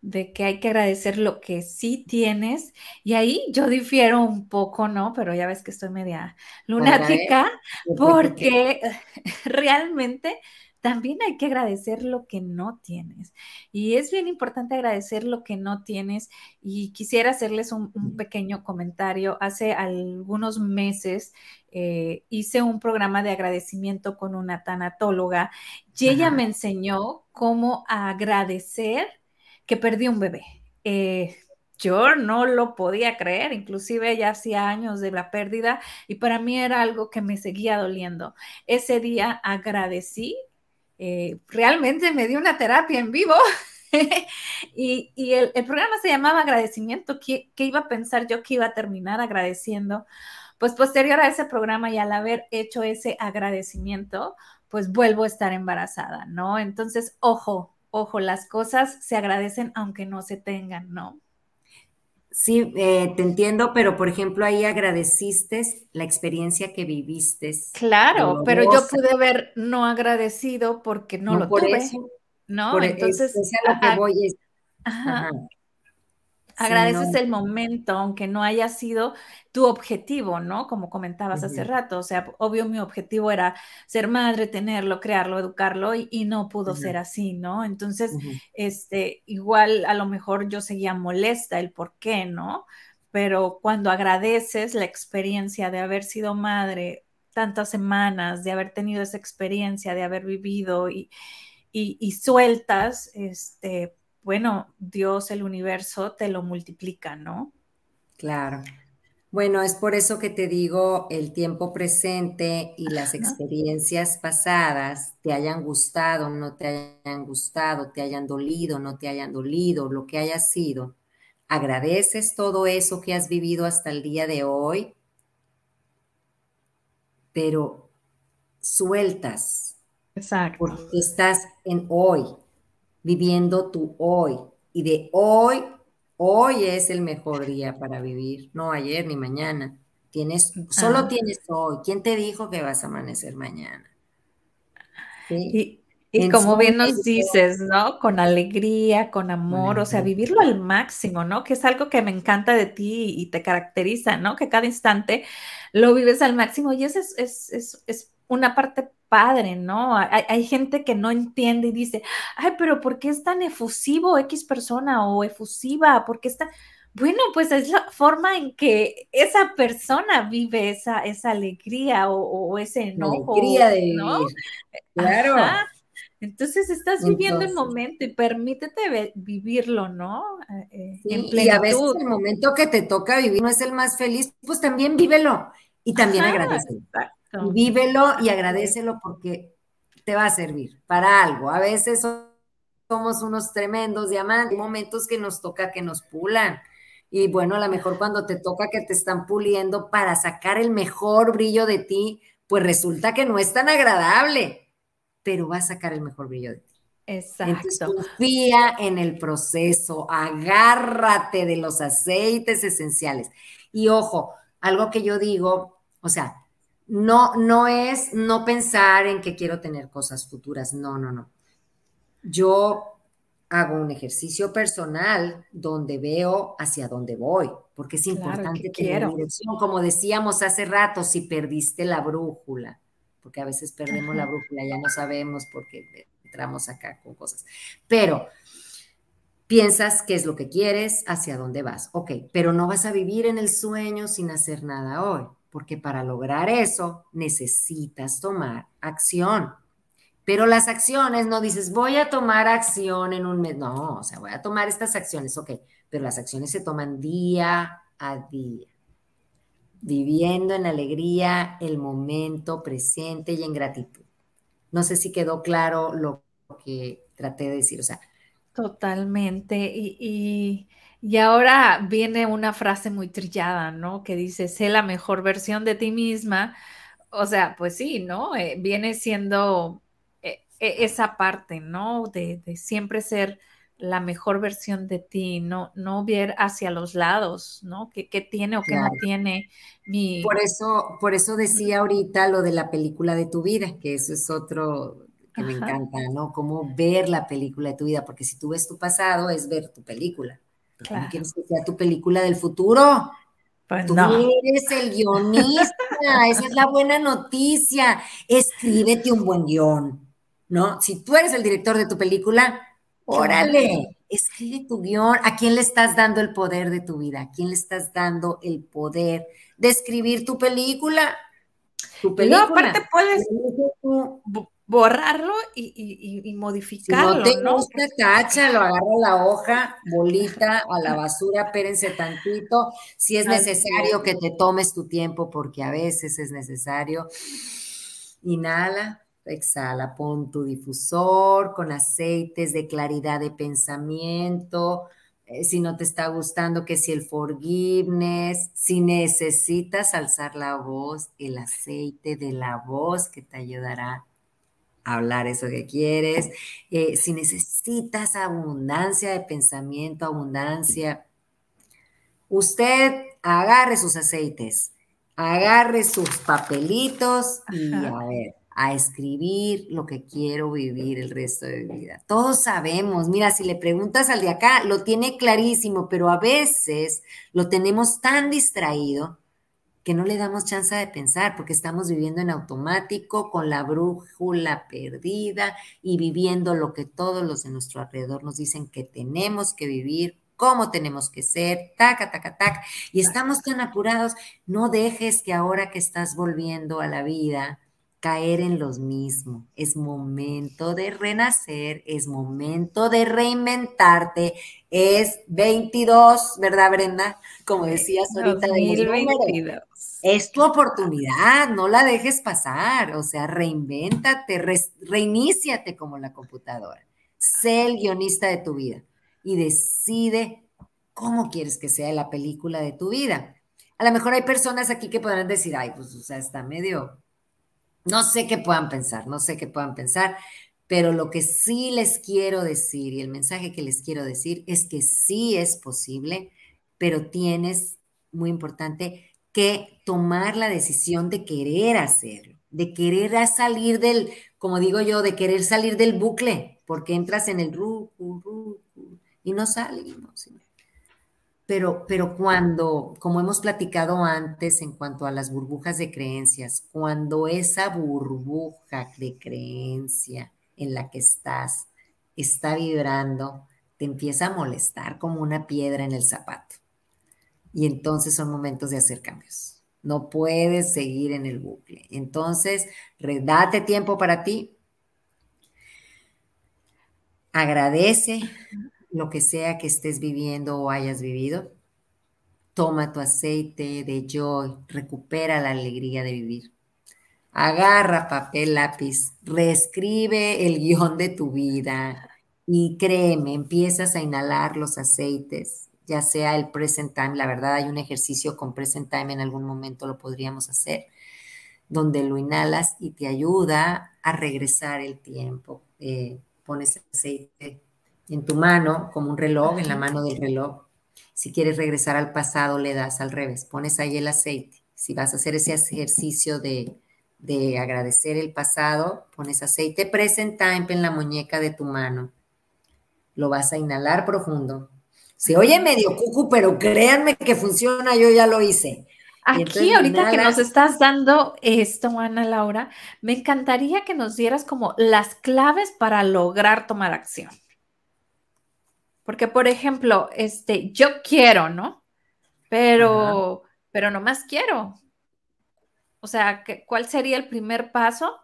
de que hay que agradecer lo que sí tienes. Y ahí yo difiero un poco, ¿no? Pero ya ves que estoy media lunática, porque realmente también hay que agradecer lo que no tienes. Y es bien importante agradecer lo que no tienes. Y quisiera hacerles un, pequeño comentario. Hace algunos meses eh, hice un programa de agradecimiento con una tanatóloga y ella me enseñó cómo agradecer que perdí un bebé. Eh, yo no lo podía creer, inclusive ya hacía años de la pérdida y para mí era algo que me seguía doliendo. Ese día agradecí eh, realmente me dio una terapia en vivo. y, el, programa se llamaba Agradecimiento. ¿Qué, iba a pensar yo que iba a terminar agradeciendo? Pues posterior a ese programa y al haber hecho ese agradecimiento, pues vuelvo a estar embarazada, ¿no? Entonces, ojo, ojo, las cosas se agradecen aunque no se tengan, ¿no? Sí, eh, te entiendo, pero por ejemplo ahí agradeciste la experiencia que viviste. Claro, pero yo pude haber no agradecido porque no, lo tuve. ¿No? E, Entonces, es, lo que voy. ajá. Agradeces el momento, aunque no haya sido tu objetivo, ¿no? Como comentabas hace rato, o sea, obvio mi objetivo era ser madre, tenerlo, crearlo, educarlo y, no pudo ser así, ¿no? Entonces, este, igual a lo mejor yo seguía molesta el por qué, ¿no? Pero cuando agradeces la experiencia de haber sido madre tantas semanas, de haber tenido esa experiencia, de haber vivido y, y, y sueltas, este, bueno, Dios, el universo te lo multiplica, ¿no? Claro. Bueno, es por eso que te digo, el tiempo presente y las experiencias pasadas te hayan gustado, no te hayan gustado, te hayan dolido, no te hayan dolido, lo que haya sido. Agradeces todo eso que has vivido hasta el día de hoy pero sueltas. Exacto. Porque estás en hoy, viviendo tu hoy. Y de hoy, hoy es el mejor día para vivir, no ayer ni mañana. Tienes, solo tienes hoy. ¿Quién te dijo que vas a amanecer mañana? Y, como bien nos dices, ¿no? Con alegría, con amor, o sea, vivirlo al máximo, ¿no? Que es algo que me encanta de ti y te caracteriza, ¿no? Que cada instante lo vives al máximo y eso es, es, una parte padre, ¿no? Hay, hay, gente que no entiende y dice, ay, pero ¿por qué es tan efusivo X persona o efusiva? ¿Por qué está...? Bueno, pues es la forma en que esa persona vive esa, esa alegría o, ese enojo. alegría de ¿no? Claro. Entonces estás viviendo el momento y permítete vivirlo, ¿no? Eh, y a veces el momento que te toca vivir no es el más feliz, pues también vívelo y también Vívelo y agradecelo porque te va a servir para algo. A veces somos unos tremendos diamantes, hay momentos que nos toca que nos pulan y bueno, a lo mejor cuando te toca que te están puliendo para sacar el mejor brillo de ti, pues resulta que no es tan agradable, pero va a sacar el mejor brillo de ti. Exacto. Entonces, confía en el proceso, agárrate de los aceites esenciales. Y ojo, algo que yo digo, o sea, no, no es no pensar en que quiero tener cosas futuras, no, no, no. Yo hago un ejercicio personal donde veo hacia dónde voy, porque es importante tener dirección. Como decíamos hace rato, si perdiste la brújula, porque a veces perdemos la brújula, ya no sabemos porque entramos acá con cosas. Pero piensas qué es lo que quieres, hacia dónde vas. Ok, pero no vas a vivir en el sueño sin hacer nada hoy, porque para lograr eso necesitas tomar acción. Pero las acciones, no dices, voy a tomar acción en un mes. No, o sea, voy a tomar estas acciones, ok, pero las acciones se toman día a día, viviendo en alegría el momento presente y en gratitud. No sé si quedó claro lo que traté de decir, o sea. Totalmente. Y, y, ahora viene una frase muy trillada, ¿no? Que dice, sé la mejor versión de ti misma. O sea, pues sí, ¿no? Eh, viene siendo e-, esa parte, ¿no? De, siempre ser la mejor versión de ti, no, no ver hacia los lados, ¿no? ¿Qué, tiene o qué no tiene mi... Por eso, por eso decía ahorita lo de la película de tu vida, que eso es otro que me encanta, ¿no? Cómo ver la película de tu vida, porque si tú ves tu pasado es ver tu película. ¿Cómo quieres que sea tu película del futuro? Pues tú no. eres el guionista, esa es la buena noticia. Escríbete un buen guion ¿no? Si tú eres el director de tu película, órale, escribe tu guion. ¿A quién le estás dando el poder de tu vida? ¿A quién le estás dando el poder de escribir tu película? Tu película. No, aparte puedes borrarlo y, modificarlo. Si no te gusta, táchalo, agarra la hoja, bolita, a la basura, espérense tantito. Si es necesario que te tomes tu tiempo, porque a veces es necesario. Inhala, exhala, pon tu difusor con aceites de claridad de pensamiento, eh, si no te está gustando, que si el forgiveness, si necesitas alzar la voz, el aceite de la voz que te ayudará hablar eso que quieres, eh, si necesitas abundancia de pensamiento, abundancia, usted agarre sus aceites, agarre sus papelitos y a ver a escribir lo que quiero vivir el resto de mi vida. Todos sabemos, mira, si le preguntas al de acá, lo tiene clarísimo, pero a veces lo tenemos tan distraído que no le damos chance de pensar porque estamos viviendo en automático, con la brújula perdida y viviendo lo que todos los de nuestro alrededor nos dicen que tenemos que vivir, cómo tenemos que ser, taca, taca, taca. Y estamos tan apurados, no dejes que ahora que estás volviendo a la vida, caer en los mismos. Es momento de renacer, es momento de reinventarte. Es 22, ¿verdad, Brenda? Como decías ahorita. 2022. Es tu oportunidad, no la dejes pasar. O sea, reinvéntate, reiníciate como la computadora. Sé el guionista de tu vida y decide cómo quieres que sea la película de tu vida. A lo mejor hay personas aquí que podrán decir, ay, pues, o sea, está medio No sé qué puedan pensar, no sé qué puedan pensar, pero lo que sí les quiero decir y el mensaje que les quiero decir es que sí es posible, pero tienes, muy importante, que tomar la decisión de querer hacerlo, de querer salir del, como digo yo, de querer salir del bucle, porque entras en el ru, ru, y no salimos. Pero, pero cuando, como hemos platicado antes en cuanto a las burbujas de creencias, cuando esa burbuja de creencia en la que estás está vibrando, te empieza a molestar como una piedra en el zapato. Y entonces son momentos de hacer cambios. No puedes seguir en el bucle. Entonces, date tiempo para ti. Agradece lo que sea que estés viviendo o hayas vivido. Toma tu aceite de joy, recupera la alegría de vivir. Agarra papel, lápiz, reescribe el guion de tu vida y créeme, empiezas a inhalar los aceites, ya sea el present time, la verdad hay un ejercicio con present time, en algún momento lo podríamos hacer, donde lo inhalas y te ayuda a regresar el tiempo. Eh, pones aceite en tu mano, como un reloj, en la mano del reloj. Si quieres regresar al pasado, le das al revés, pones ahí el aceite. Si vas a hacer ese ejercicio de, de agradecer el pasado, pones aceite present time en la muñeca de tu mano. Lo vas a inhalar profundo. Se oye medio cucu, pero créanme que funciona, yo ya lo hice. Aquí, ahorita que nos estás dando esto, Ana Laura, me encantaría que nos dieras como las claves para lograr tomar acción. Porque, por ejemplo, este, yo quiero, ¿no? Pero, pero no más quiero. O sea, ¿cuál sería el primer paso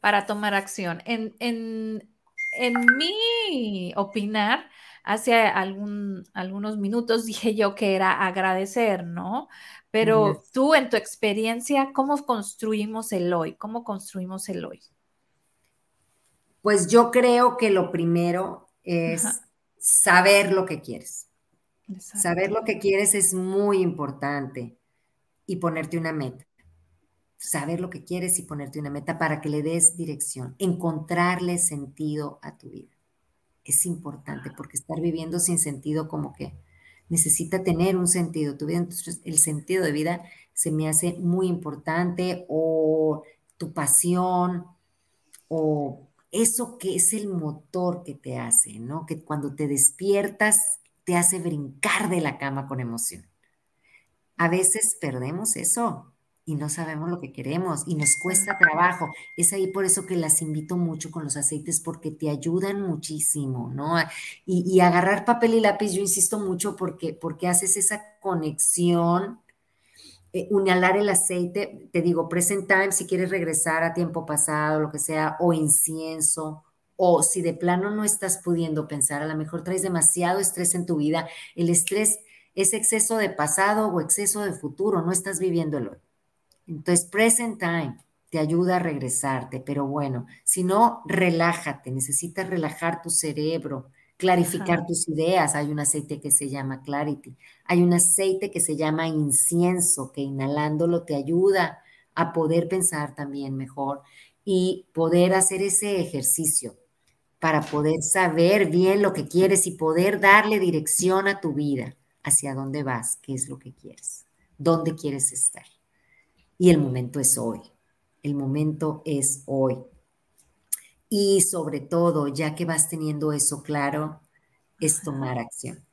para tomar acción? En, en, en mi opinar, hace algún, algunos minutos dije yo que era agradecer, ¿no? Pero tú, en tu experiencia, ¿cómo construimos el hoy? ¿Cómo construimos el hoy? Pues yo creo que lo primero es saber lo que quieres. Saber lo que quieres es muy importante y ponerte una meta. Saber lo que quieres y ponerte una meta para que le des dirección, encontrarle sentido a tu vida. Es importante porque estar viviendo sin sentido como que necesita tener un sentido tu vida. Entonces el sentido de vida se me hace muy importante o tu pasión o eso que es el motor que te hace, ¿no? Que cuando te despiertas te hace brincar de la cama con emoción. A veces perdemos eso y no sabemos lo que queremos y nos cuesta trabajo. Es ahí por eso que las invito mucho con los aceites porque te ayudan muchísimo, ¿no? Y, agarrar papel y lápiz, yo insisto mucho porque, porque haces esa conexión eh, unhalar el aceite, te digo, present time, si quieres regresar a tiempo pasado, lo que sea, o incienso, o si de plano no estás pudiendo pensar, a lo mejor traes demasiado estrés en tu vida, el estrés es exceso de pasado o exceso de futuro, no estás viviéndolo. Entonces, present time te ayuda a regresarte, pero bueno, si no, relájate, necesitas relajar tu cerebro, clarificar tus ideas. Hay un aceite que se llama Clarity. Hay un aceite que se llama incienso, que inhalándolo te ayuda a poder pensar también mejor y poder hacer ese ejercicio para poder saber bien lo que quieres y poder darle dirección a tu vida, hacia dónde vas, qué es lo que quieres, dónde quieres estar. Y el momento es hoy. El momento es hoy. Y sobre todo, ya que vas teniendo eso claro, es tomar acción.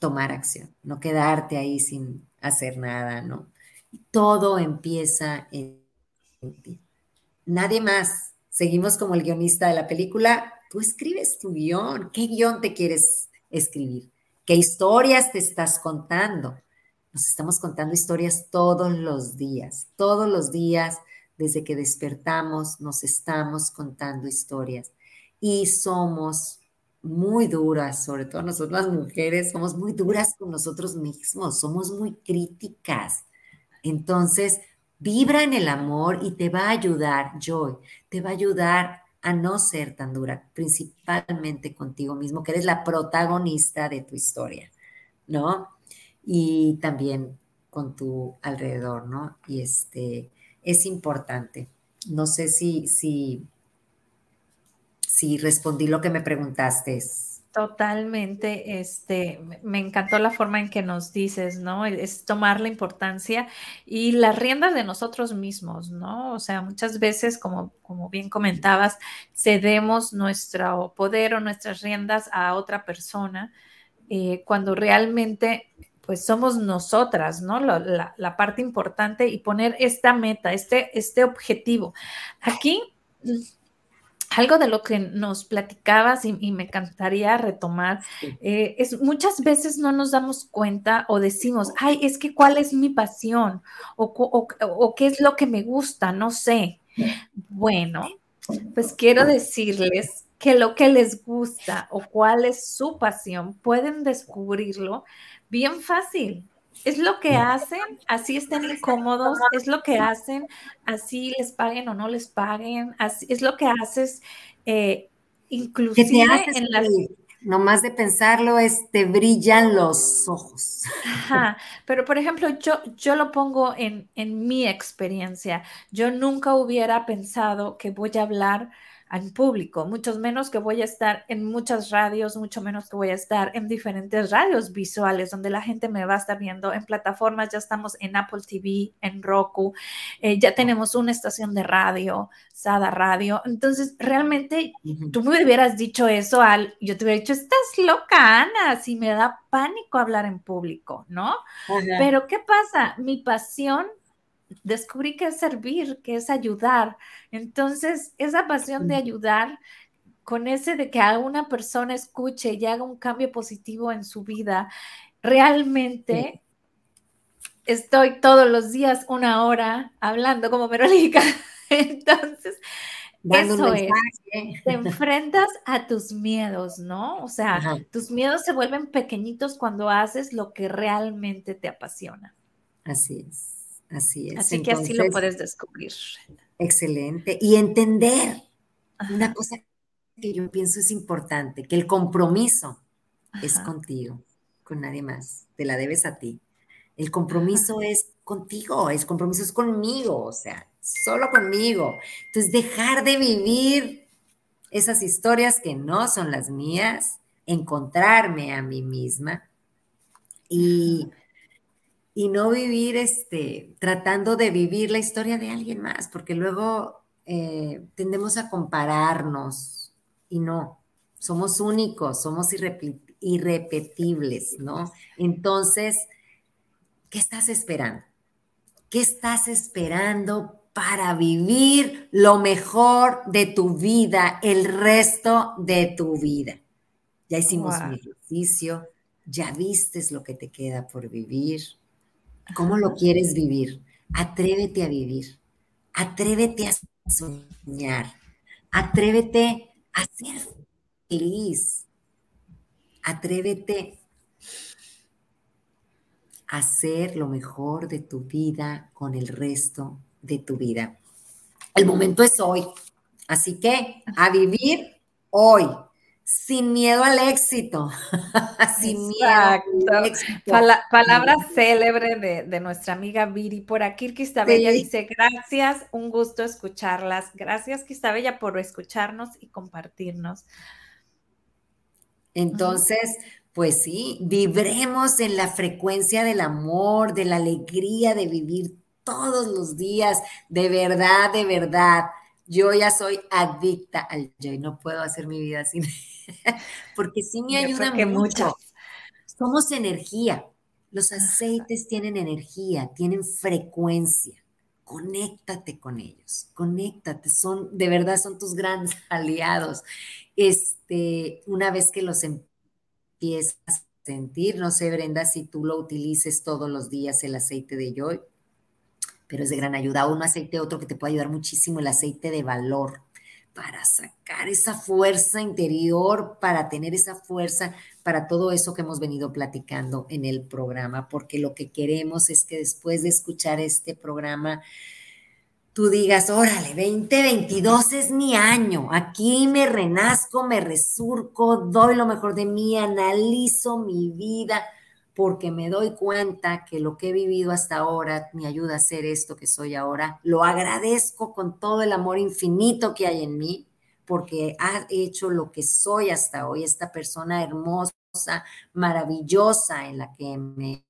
Tomar acción, no quedarte ahí sin hacer nada, ¿no? Todo empieza en ti. Nadie más. Seguimos como el guionista de la película. Tú escribes tu guion. ¿Qué guion te quieres escribir? ¿Qué historias te estás contando? Nos estamos contando historias todos los días, todos los días desde que despertamos nos estamos contando historias y somos muy duras, sobre todo nosotros las mujeres, somos muy duras con nosotros mismos, somos muy críticas. Entonces, vibra en el amor y te va a ayudar, Joy, te va a ayudar a no ser tan dura, principalmente contigo mismo, que eres la protagonista de tu historia, ¿no? Y también con tu alrededor, ¿no? Y este, es importante. No sé si, si, si respondí lo que me preguntaste. Totalmente, este, me encantó la forma en que nos dices, ¿no? Es tomar la importancia y las riendas de nosotros mismos, ¿no? O sea, muchas veces, como, como bien comentabas, cedemos nuestro poder o nuestras riendas a otra persona eh, cuando realmente, pues somos nosotras, ¿no? La, la, parte importante y poner esta meta, este, este objetivo. Aquí algo de lo que nos platicabas y, me encantaría retomar eh, es muchas veces no nos damos cuenta o decimos, ay, es que cuál es mi pasión o, qué es lo que me gusta, no sé. Bueno, pues quiero decirles que lo que les gusta o cuál es su pasión pueden descubrirlo bien fácil es lo que hacen, así estén incómodos, es lo que hacen, así les paguen o no les paguen, así, es lo que haces, eh, inclusive en las... Nomás de pensarlo, es, te brillan los ojos. Ajá, pero por ejemplo, yo, yo lo pongo en, en mi experiencia. Yo nunca hubiera pensado que voy a hablar en público, mucho menos que voy a estar en muchas radios, mucho menos que voy a estar en diferentes radios visuales donde la gente me va a estar viendo. En plataformas, ya estamos en Apple TV, en Roku, eh, ya tenemos una estación de radio, Sada Radio, entonces realmente tú me hubieras dicho eso al, yo te hubiera dicho, estás loca, Ana, si me da pánico hablar en público, ¿no? Pero ¿qué pasa? Mi pasión descubrí que es servir, que es ayudar. Entonces, esa pasión de ayudar, con ese de que a una persona escuche y haga un cambio positivo en su vida, realmente estoy todos los días una hora hablando como Verónica. Entonces, eso es, te enfrentas a tus miedos, ¿no? O sea, tus miedos se vuelven pequeñitos cuando haces lo que realmente te apasiona. Así es. Así es. Así que así lo puedes descubrir. Excelente. Y entender una cosa que yo pienso es importante, que el compromiso es contigo, con nadie más. Te la debes a ti. El compromiso es contigo, el compromiso es conmigo, o sea, solo conmigo. Entonces, dejar de vivir esas historias que no son las mías, encontrarme a mí misma y y no vivir este, tratando de vivir la historia de alguien más, porque luego eh, tendemos a compararnos y no, somos únicos, somos irrepetibles, ¿no? Entonces, ¿qué estás esperando? ¿Qué estás esperando para vivir lo mejor de tu vida, el resto de tu vida? Ya hicimos un ejercicio, ya vistes lo que te queda por vivir ¿Cómo lo quieres vivir? Atrévete a vivir. Atrévete a soñar. Atrévete a ser feliz. Atrévete a hacer lo mejor de tu vida con el resto de tu vida. El momento es hoy. Así que a vivir hoy sin miedo al éxito. sin miedo. palabra célebre de, nuestra amiga Viri. Por aquí, Quistabella dice: Gracias, un gusto escucharlas. Gracias, Quistabella, por escucharnos y compartirnos. Entonces, pues sí, vibremos en la frecuencia del amor, de la alegría de vivir todos los días, de verdad, de verdad. Yo ya soy adicta al joy, no puedo hacer mi vida sin porque sí me ayuda mucho. Somos energía. Los aceites tienen energía, tienen frecuencia. Conéctate con ellos, conéctate, son, de verdad son tus grandes aliados. Este, una vez que los empiezas a sentir, no sé, Brenda, si tú lo utilices todos los días, el aceite de joy, pero es de gran ayuda. Un aceite, otro que te puede ayudar muchísimo, el aceite de valor para sacar esa fuerza interior, para tener esa fuerza para todo eso que hemos venido platicando en el programa, porque lo que queremos es que después de escuchar este programa, tú digas, órale, 2022 es mi año, aquí me renazco, me resurco, doy lo mejor de mí, analizo mi vida, porque me doy cuenta que lo que he vivido hasta ahora me ayuda a ser esto que soy ahora. Lo agradezco con todo el amor infinito que hay en mí, porque ha hecho lo que soy hasta hoy, esta persona hermosa, maravillosa en la que me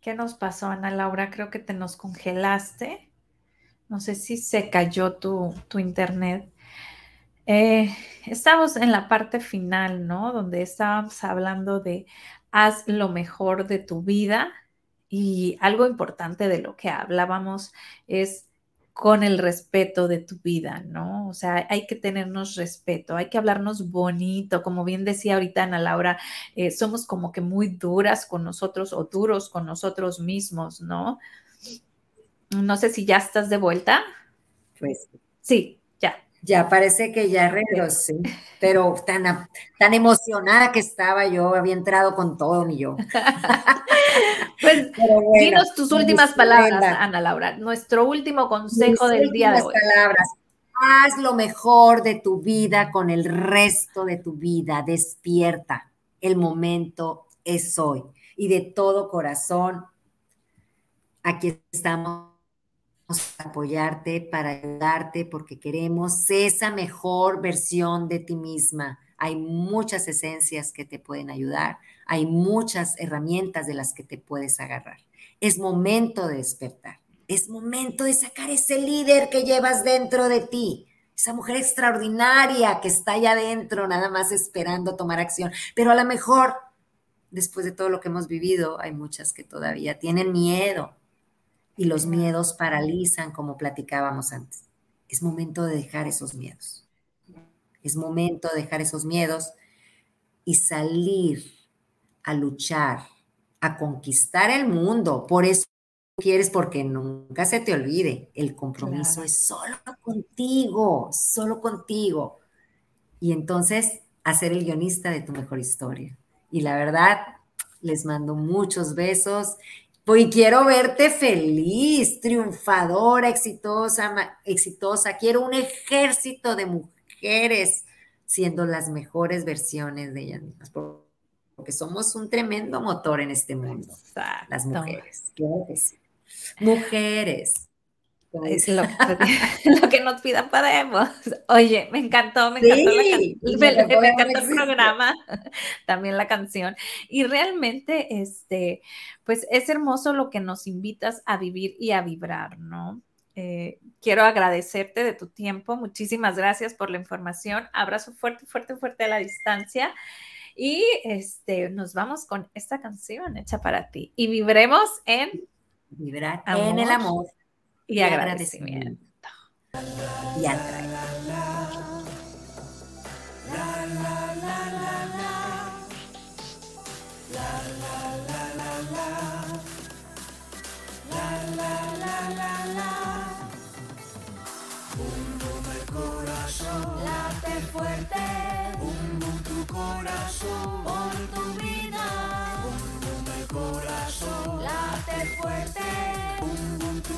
¿Qué nos pasó, Ana Laura? Creo que te nos congelaste. No sé si se cayó tu, internet. Eh, estamos en la parte final, ¿no? Donde estábamos hablando de haz lo mejor de tu vida y algo importante de lo que hablábamos es con el respeto de tu vida, ¿no? O sea, hay que tenernos respeto, hay que hablarnos bonito, como bien decía ahorita Ana Laura, eh, somos como que muy duras con nosotros o duros con nosotros mismos, ¿no? No sé si ya estás de vuelta. Pues sí, ya parece que ya regresé, pero tan, tan emocionada que estaba yo, había entrado con todo mi yo. pues dinos tus últimas palabras, Ana Laura, nuestro último consejo del día de hoy. palabras. Haz lo mejor de tu vida con el resto de tu vida, despierta. El momento es hoy. Y de todo corazón, aquí estamos apoyarte, para ayudarte, porque queremos esa mejor versión de ti misma. Hay muchas esencias que te pueden ayudar, hay muchas herramientas de las que te puedes agarrar. Es momento de despertar, es momento de sacar ese líder que llevas dentro de ti, esa mujer extraordinaria que está allá adentro, nada más esperando tomar acción, pero a lo mejor, después de todo lo que hemos vivido, hay muchas que todavía tienen miedo, y los miedos paralizan, como platicábamos antes. Es momento de dejar esos miedos. Es momento de dejar esos miedos y salir a luchar, a conquistar el mundo. Por eso quieres, porque nunca se te olvide, el compromiso es solo contigo, solo contigo. Y entonces, hacer el guionista de tu mejor historia. Y la verdad, les mando muchos besos y quiero verte feliz, triunfadora, exitosa, exitosa. Quiero un ejército de mujeres siendo las mejores versiones de ellas mismas, porque somos un tremendo motor en este mundo, las mujeres. Mujeres. Es lo, que nos pidan podemos. Oye, me encantó, me encantó, me, encantó el programa, también la canción. Y realmente, este, pues es hermoso lo que nos invitas a vivir y a vibrar, ¿no? Eh, quiero agradecerte de tu tiempo. Muchísimas gracias por la información. Abrazo fuerte, fuerte, fuerte a la distancia. Y este, nos vamos con esta canción hecha para ti. Y vibremos en vibrar en el amor y, agradecimiento. Y atrae. Late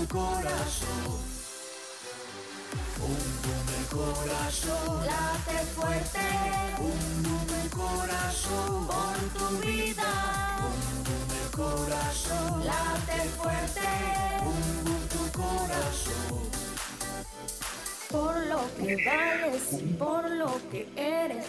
tu corazón. Un el corazón. Late fuerte. Un el corazón. Por tu vida. Un el corazón. Late fuerte. Un tu corazón. Por lo que vales, por lo que eres.